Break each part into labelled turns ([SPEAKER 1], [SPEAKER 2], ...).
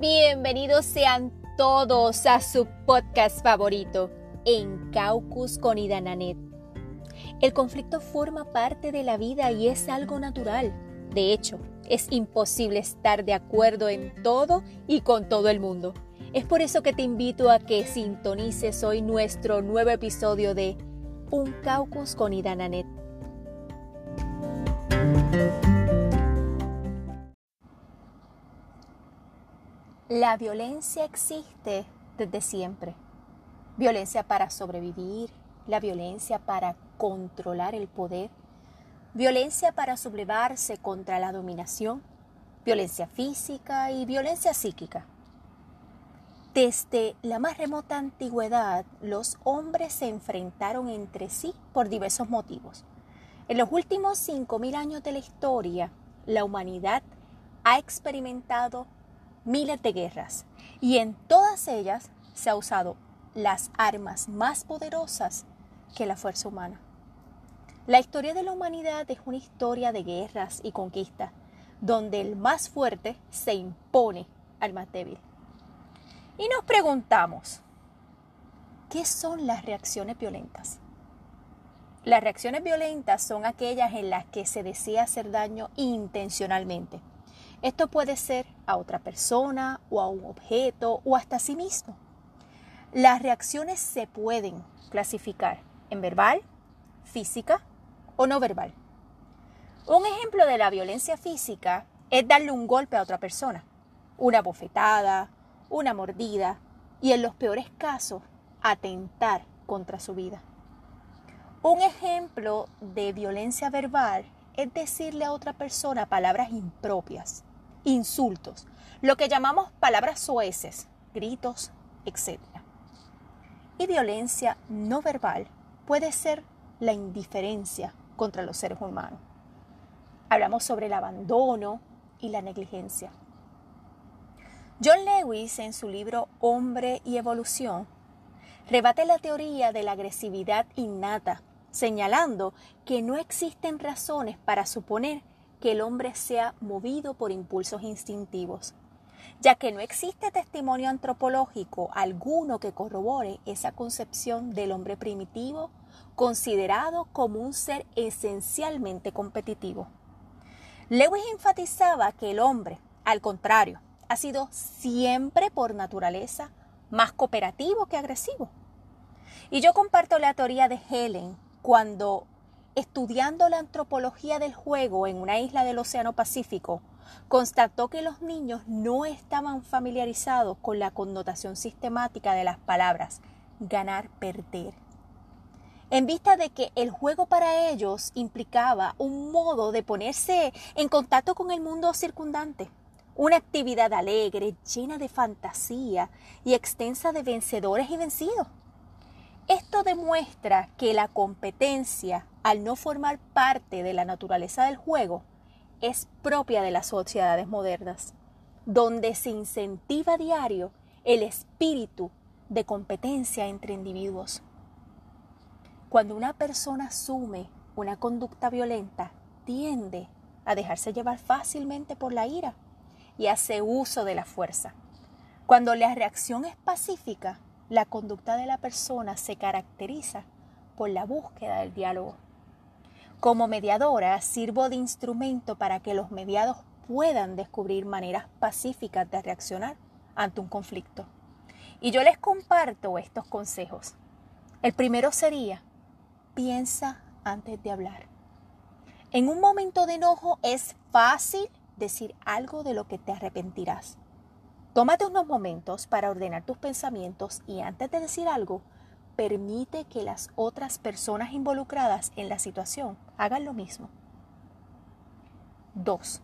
[SPEAKER 1] Bienvenidos sean todos a su podcast favorito, En Caucus con Idananet. El conflicto forma parte de la vida y es algo natural. De hecho, es imposible estar de acuerdo en todo y con todo el mundo. Es por eso que te invito a que sintonices hoy nuestro nuevo episodio de Un Caucus con Idananet. La violencia existe desde siempre. Violencia para sobrevivir, la violencia para controlar el poder, violencia para sublevarse contra la dominación, violencia física y violencia psíquica. Desde la más remota antigüedad, los hombres se enfrentaron entre sí por diversos motivos. En los últimos 5.000 años de la historia, la humanidad ha experimentado miles de guerras y en todas ellas se ha usado las armas más poderosas que la fuerza humana. La historia de la humanidad es una historia de guerras y conquistas, donde el más fuerte se impone al más débil. Y nos preguntamos, ¿qué son las reacciones violentas? Las reacciones violentas son aquellas en las que se desea hacer daño intencionalmente esto puede ser a otra persona o a un objeto o hasta a sí mismo. Las reacciones se pueden clasificar en verbal, física o no verbal. Un ejemplo de la violencia física es darle un golpe a otra persona, una bofetada, una mordida y en los peores casos atentar contra su vida. Un ejemplo de violencia verbal es decirle a otra persona palabras impropias, insultos, lo que llamamos palabras sueces, gritos, etc. Y violencia no verbal puede ser la indiferencia contra los seres humanos. Hablamos sobre el abandono y la negligencia. John Lewis, en su libro Hombre y Evolución, rebate la teoría de la agresividad innata, señalando que no existen razones para suponer que el hombre sea movido por impulsos instintivos, ya que no existe testimonio antropológico alguno que corrobore esa concepción del hombre primitivo considerado como un ser esencialmente competitivo. Lewis enfatizaba que el hombre, al contrario, ha sido siempre por naturaleza más cooperativo que agresivo. Y yo comparto la teoría de Helen cuando estudiando la antropología del juego en una isla del Océano Pacífico, constató que los niños no estaban familiarizados con la connotación sistemática de las palabras ganar, perder. En vista de que el juego para ellos implicaba un modo de ponerse en contacto con el mundo circundante, una actividad alegre, llena de fantasía y extensa de vencedores y vencidos. Esto demuestra que la competencia, al no formar parte de la naturaleza del juego, es propia de las sociedades modernas, donde se incentiva a diario el espíritu de competencia entre individuos. Cuando una persona asume una conducta violenta, tiende a dejarse llevar fácilmente por la ira y hace uso de la fuerza. Cuando la reacción es pacífica, la conducta de la persona se caracteriza por la búsqueda del diálogo. Como mediadora, sirvo de instrumento para que los mediados puedan descubrir maneras pacíficas de reaccionar ante un conflicto. Y yo les comparto estos consejos. El primero sería, piensa antes de hablar. En un momento de enojo es fácil decir algo de lo que te arrepentirás. Tómate unos momentos para ordenar tus pensamientos y antes de decir algo, permite que las otras personas involucradas en la situación hagan lo mismo. 2.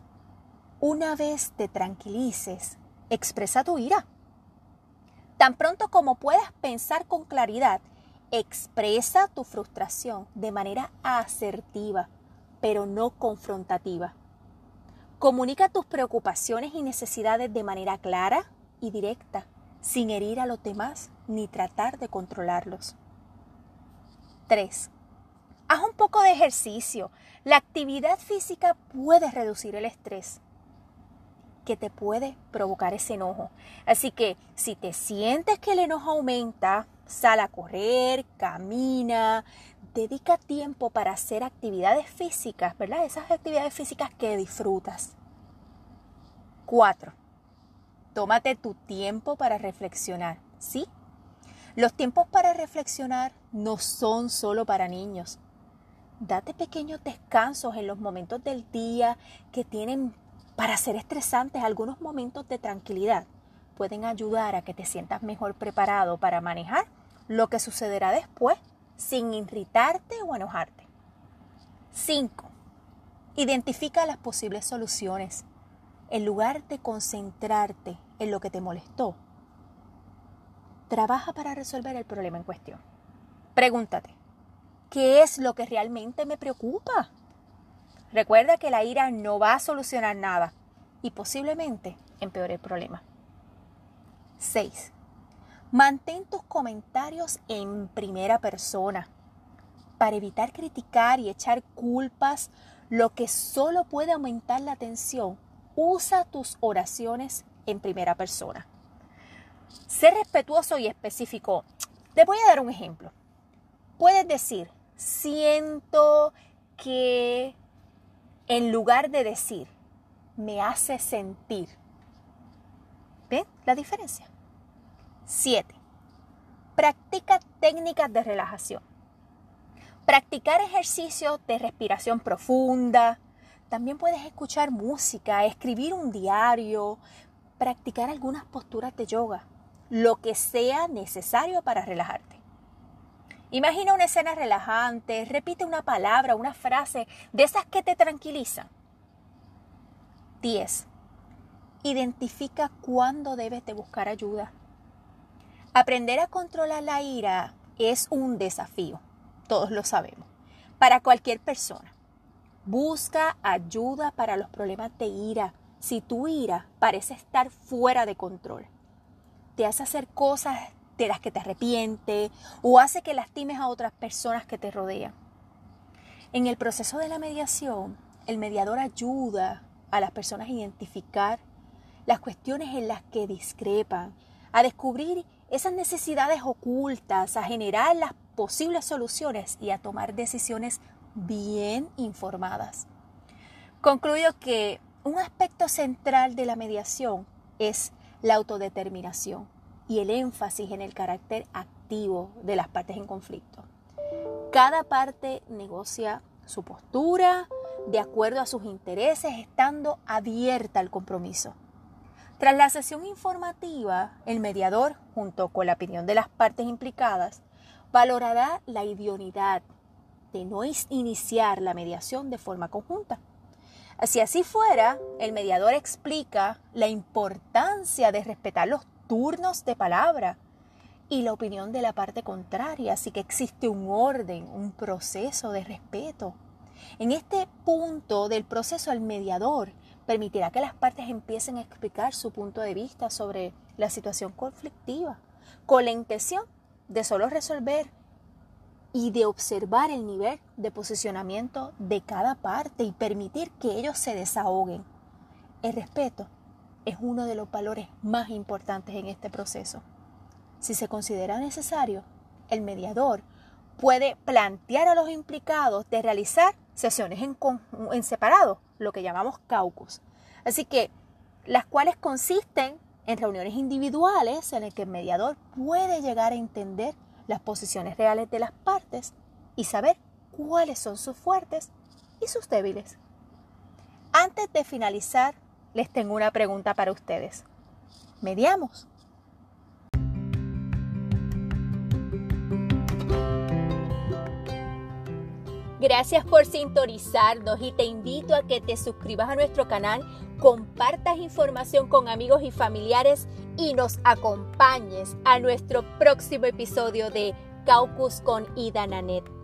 [SPEAKER 1] Una vez te tranquilices, expresa tu ira. Tan pronto como puedas pensar con claridad, expresa tu frustración de manera asertiva, pero no confrontativa. Comunica tus preocupaciones y necesidades de manera clara y directa, sin herir a los demás ni tratar de controlarlos. 3. Haz un poco de ejercicio. La actividad física puede reducir el estrés. que te puede provocar ese enojo. Así que si te sientes que el enojo aumenta, sal a correr, camina, dedica tiempo para hacer actividades físicas, ¿verdad? Esas actividades físicas que disfrutas. Cuatro, tómate tu tiempo para reflexionar, ¿sí? Los tiempos para reflexionar no son solo para niños. Date pequeños descansos en los momentos del día que tienen para ser estresantes, algunos momentos de tranquilidad pueden ayudar a que te sientas mejor preparado para manejar lo que sucederá después sin irritarte o enojarte. 5. Identifica las posibles soluciones. En lugar de concentrarte en lo que te molestó, trabaja para resolver el problema en cuestión. Pregúntate, ¿qué es lo que realmente me preocupa? Recuerda que la ira no va a solucionar nada y posiblemente empeore el problema. 6. Mantén tus comentarios en primera persona para evitar criticar y echar culpas, lo que solo puede aumentar la tensión. Usa tus oraciones en primera persona. Sé respetuoso y específico. Te voy a dar un ejemplo. Puedes decir, siento que en lugar de decir, me hace sentir. ¿Ven la diferencia? 7. Practica técnicas de relajación. Practicar ejercicios de respiración profunda. También puedes escuchar música, escribir un diario, practicar algunas posturas de yoga, lo que sea necesario para relajarte. Imagina una escena relajante, repite una palabra, una frase de esas que te tranquilizan. 10. Identifica cuándo debes de buscar ayuda. Aprender a controlar la ira es un desafío, todos lo sabemos, para cualquier persona. Busca ayuda para los problemas de ira si tu ira parece estar fuera de control. Te hace hacer cosas de las que te arrepientes o hace que lastimes a otras personas que te rodean. En el proceso de la mediación, el mediador ayuda a las personas a identificar las cuestiones en las que discrepan, a descubrir esas necesidades ocultas, a generar las posibles soluciones y a tomar decisiones bien informadas. Concluyo que un aspecto central de la mediación es la autodeterminación y el énfasis en el carácter activo de las partes en conflicto. Cada parte negocia su postura de acuerdo a sus intereses, estando abierta al compromiso. Tras la sesión informativa, el mediador, junto con la opinión de las partes implicadas, valorará la idoneidad de no iniciar la mediación de forma conjunta. Si así fuera, el mediador explica la importancia de respetar los turnos de palabra y la opinión de la parte contraria, así que existe un orden, un proceso de respeto. En este punto del proceso, el mediador permitirá que las partes empiecen a explicar su punto de vista sobre la situación conflictiva, con la intención de solo resolver y de observar el nivel de posicionamiento de cada parte y permitir que ellos se desahoguen. El respeto es uno de los valores más importantes en este proceso. Si se considera necesario, el mediador puede plantear a los implicados de realizar sesiones en, en separado, lo que llamamos caucus. Así que las cuales consisten en reuniones individuales en las que el mediador puede llegar a entender las posiciones reales de las partes y saber cuáles son sus fuertes y sus débiles. Antes de finalizar, les tengo una pregunta para ustedes. ¿Mediamos? Gracias por sintonizarnos y te invito a que te suscribas a nuestro canal, compartas información con amigos y familiares y nos acompañes a nuestro próximo episodio de Caucus con Ida Nanet.